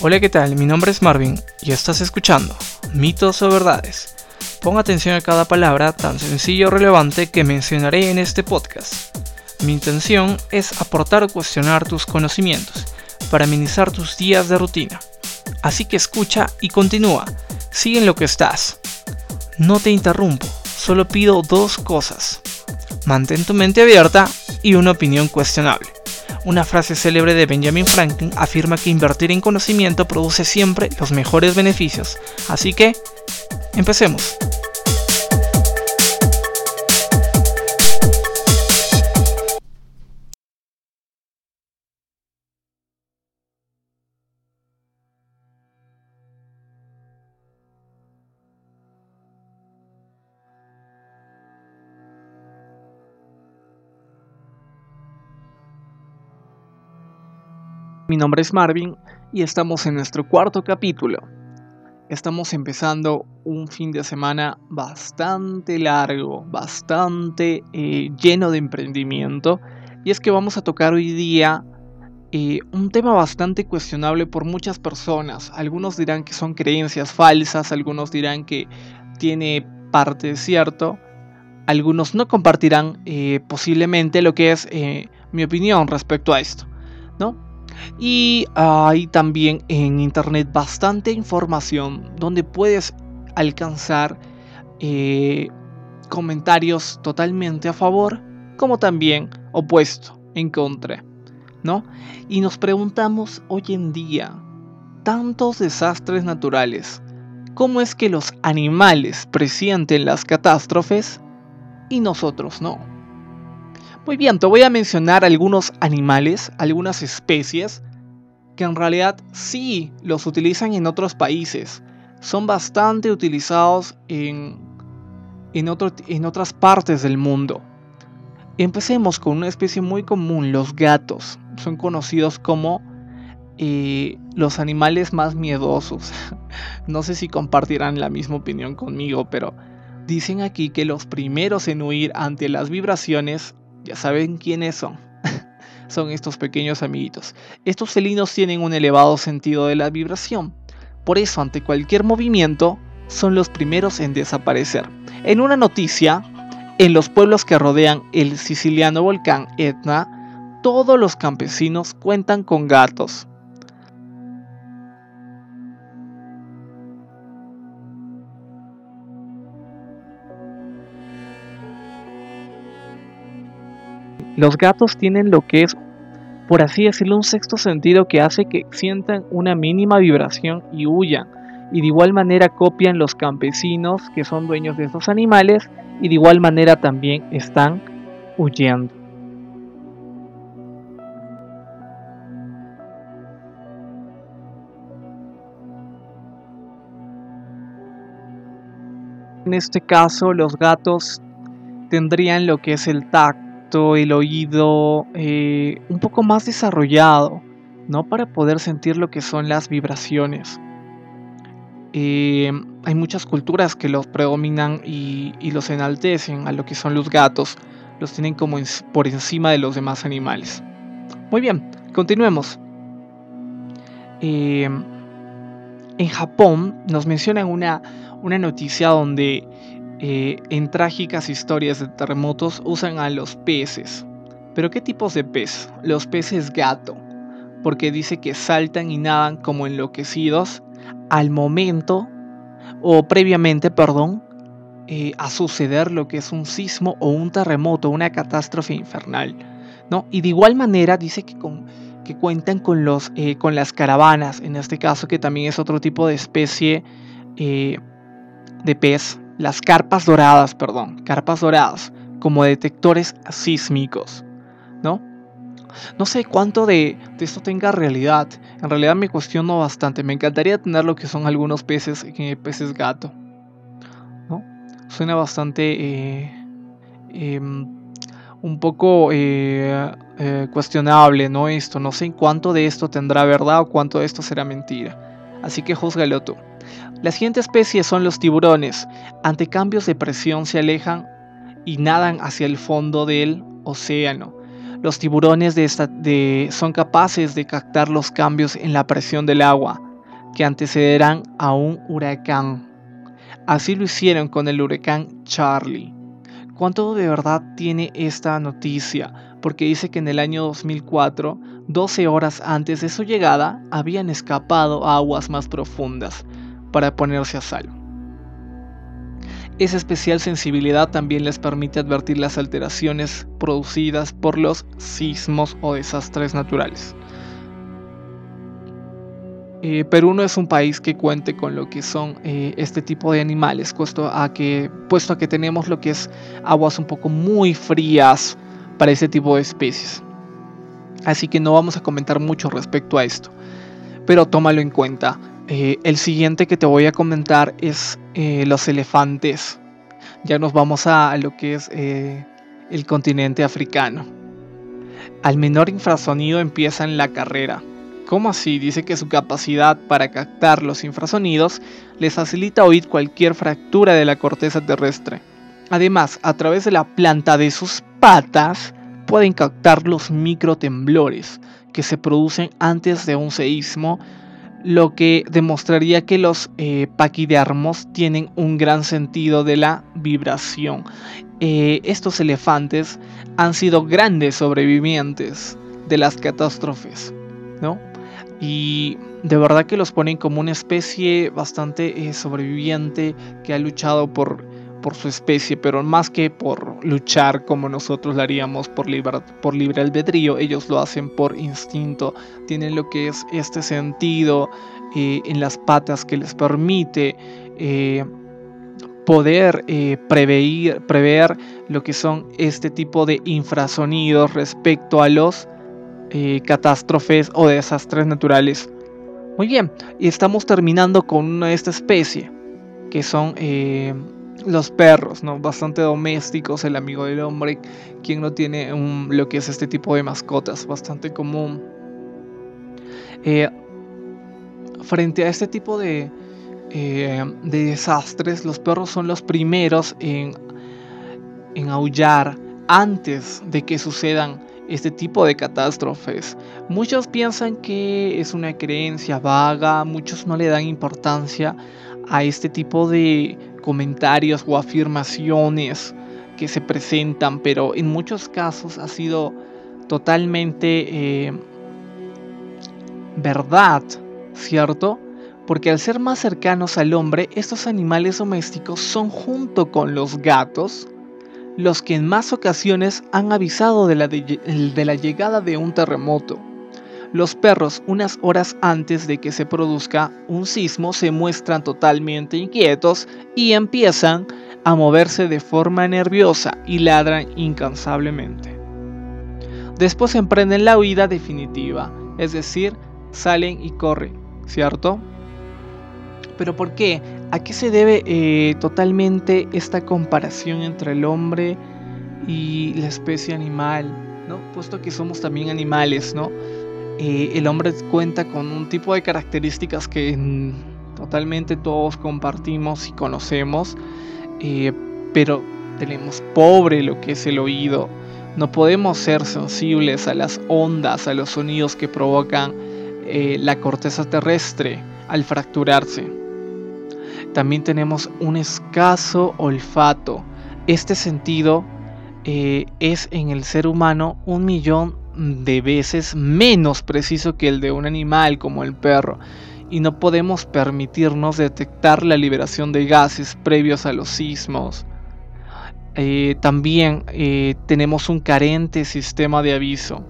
Hola, ¿qué tal? Mi nombre es Marvin y estás escuchando Mitos o Verdades. Pon atención a cada palabra tan sencilla o relevante que mencionaré en este podcast. Mi intención es aportar o cuestionar tus conocimientos para amenizar tus días de rutina. Así que escucha y continúa. Sigue en lo que estás. No te interrumpo, solo pido dos cosas. Mantén tu mente abierta y una opinión cuestionable. Una frase célebre de Benjamin Franklin afirma que invertir en conocimiento produce siempre los mejores beneficios. Así que, empecemos. Nombre es Marvin y estamos en nuestro cuarto capítulo. Estamos empezando un fin de semana bastante largo, bastante eh, lleno de emprendimiento. Y es que vamos a tocar hoy día eh, un tema bastante cuestionable por muchas personas. Algunos dirán que son creencias falsas, algunos dirán que tiene parte cierto. Algunos no compartirán eh, posiblemente lo que es mi opinión respecto a esto. ¿no? Y hay también en internet bastante información donde puedes alcanzar eh, comentarios totalmente a favor como también opuesto, en contra, ¿no? Y nos preguntamos hoy en día, tantos desastres naturales, ¿cómo es que los animales presienten las catástrofes y nosotros no? Muy bien, te voy a mencionar algunos animales, algunas especies que en realidad sí los utilizan en otros países. Son bastante utilizados en, en, otras partes del mundo. Empecemos con una especie muy común, los gatos. Son conocidos como eh, los animales más miedosos. no sé si compartirán la misma opinión conmigo, pero dicen aquí que los primeros en huir ante las vibraciones ya saben quiénes son. son estos pequeños amiguitos. Estos felinos tienen un elevado sentido de la vibración. Por eso, ante cualquier movimiento, son los primeros en desaparecer. En una noticia, en los pueblos que rodean el siciliano volcán Etna, todos los campesinos cuentan con gatos. Los gatos tienen lo que es, por así decirlo, un sexto sentido que hace que sientan una mínima vibración y huyan. Y de igual manera copian los campesinos que son dueños de estos animales y de igual manera también están huyendo. En este caso los gatos tendrían lo que es el tacto el oído eh, un poco más desarrollado, ¿no? Para poder sentir lo que son las vibraciones. Eh, hay muchas culturas que los predominan y, los enaltecen a lo que son los gatos, los tienen como por encima de los demás animales. Muy bien, continuemos. Eh, en Japón nos mencionan una, una noticia donde eh, en trágicas historias de terremotos usan a los peces. ¿Pero qué tipos de pez? Los peces gato, porque dice que saltan y nadan como enloquecidos al momento, o previamente, perdón, eh, a suceder lo que es un sismo o un terremoto, una catástrofe infernal. ¿no? Y de igual manera dice que, cuentan eh, con las caravanas, en este caso que también es otro tipo de especie de pez las carpas doradas, perdón, carpas doradas, como detectores sísmicos, ¿no? No sé cuánto de, esto tenga realidad. En realidad me cuestiono bastante. Me encantaría tener lo que son algunos peces, eh, peces gato. ¿no? Suena bastante eh, em, un poco eh, cuestionable, ¿no? Esto. No sé cuánto de esto tendrá verdad o cuánto de esto será mentira. Así que juzgalo tú. La siguiente especie son los tiburones. Ante cambios de presión se alejan y nadan hacia el fondo del océano. Los tiburones de son capaces de captar los cambios en la presión del agua que antecederán a un huracán. Así lo hicieron con el huracán Charlie. ¿Cuánto de verdad tiene esta noticia? Porque dice que en el año 2004, 12 horas antes de su llegada, habían escapado a aguas más profundas para ponerse a salvo. Esa especial sensibilidad también les permite advertir las alteraciones producidas por los sismos o desastres naturales. Eh, Perú no es un país que cuente con lo que son eh, este tipo de animales, puesto a, que, puesto a que tenemos lo que es aguas un poco muy frías para este tipo de especies. Así que no vamos a comentar mucho respecto a esto, pero tómalo en cuenta. Eh, el siguiente que te voy a comentar es eh, los elefantes. Ya nos vamos a, lo que es eh, el continente africano. Al menor infrasonido empieza en la carrera. ¿Cómo así? Dice que su capacidad para captar los infrasonidos les facilita oír cualquier fractura de la corteza terrestre. Además, a través de la planta de sus patas pueden captar los microtemblores que se producen antes de un seísmo lo que demostraría que los eh, paquidermos tienen un gran sentido de la vibración. Eh, estos elefantes han sido grandes sobrevivientes de las catástrofes, ¿no? Y de verdad que los ponen como una especie bastante eh, sobreviviente que ha luchado por por su especie, pero más que por luchar como nosotros lo haríamos por, por libre albedrío, ellos lo hacen por instinto, tienen lo que es este sentido eh, en las patas que les permite eh, poder eh, prever, prever lo que son este tipo de infrasonidos respecto a los catástrofes o desastres naturales. Muy bien, y estamos terminando con una de esta especie, que son los perros, ¿no? Bastante domésticos, el amigo del hombre, quien no tiene lo que es este tipo de mascotas, bastante común. Eh, frente a este tipo de, eh, de desastres, los perros son los primeros en, en aullar antes de que sucedan este tipo de catástrofes. Muchos piensan que es una creencia vaga, muchos no le dan importancia a este tipo de comentarios o afirmaciones que se presentan, pero en muchos casos ha sido totalmente eh, verdad, ¿cierto? Porque al ser más cercanos al hombre, estos animales domésticos son junto con los gatos los que en más ocasiones han avisado de la, de la llegada de un terremoto. Los perros, unas horas antes de que se produzca un sismo, se muestran totalmente inquietos y empiezan a moverse de forma nerviosa y ladran incansablemente. Después emprenden la huida definitiva, es decir, salen y corren, ¿cierto? Pero ¿por qué? ¿A qué se debe eh, totalmente esta comparación entre el hombre y la especie animal? ¿no? Puesto que somos también animales, ¿no? Eh, el hombre cuenta con un tipo de características que totalmente todos compartimos y conocemos, eh, pero tenemos pobre lo que es el oído. No podemos ser sensibles a las ondas, a los sonidos que provocan eh, la corteza terrestre al fracturarse. También tenemos un escaso olfato. Este sentido es en el ser humano un millón de veces menos preciso que el de un animal como el perro y no podemos permitirnos detectar la liberación de gases previos a los sismos. Eh, también eh, tenemos un carente sistema de aviso.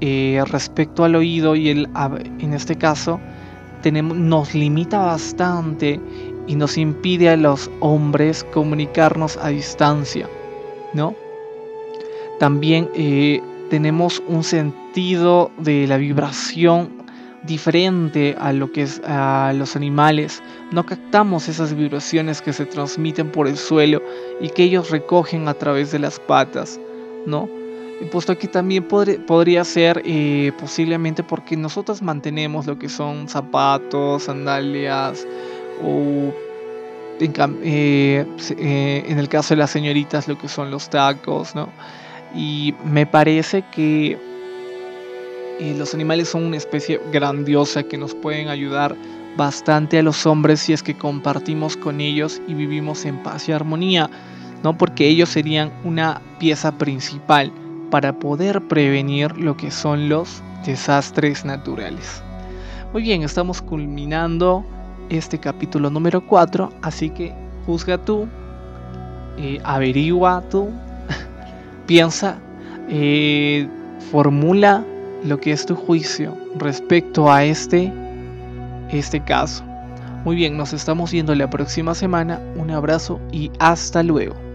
Eh, respecto al oído y el, en este caso tenemos, nos limita bastante y nos impide a los hombres comunicarnos a distancia, ¿no? También tenemos un sentido de la vibración diferente a lo que es a los animales. No captamos esas vibraciones que se transmiten por el suelo y que ellos recogen a través de las patas, ¿no? Puesto que también podría ser eh, posiblemente porque nosotros mantenemos lo que son zapatos, sandalias o eh, eh, en el caso de las señoritas lo que son los tacos, ¿no? Y me parece que eh, los animales son una especie grandiosa que nos pueden ayudar bastante a los hombres si es que compartimos con ellos y vivimos en paz y armonía, ¿no? Porque ellos serían una pieza principal para poder prevenir lo que son los desastres naturales. Muy bien, estamos culminando este capítulo número 4, así que juzga tú, eh, averigua tú, piensa, eh, formula lo que es tu juicio respecto a este, este caso. Muy bien, nos estamos viendo la próxima semana. Un abrazo y hasta luego.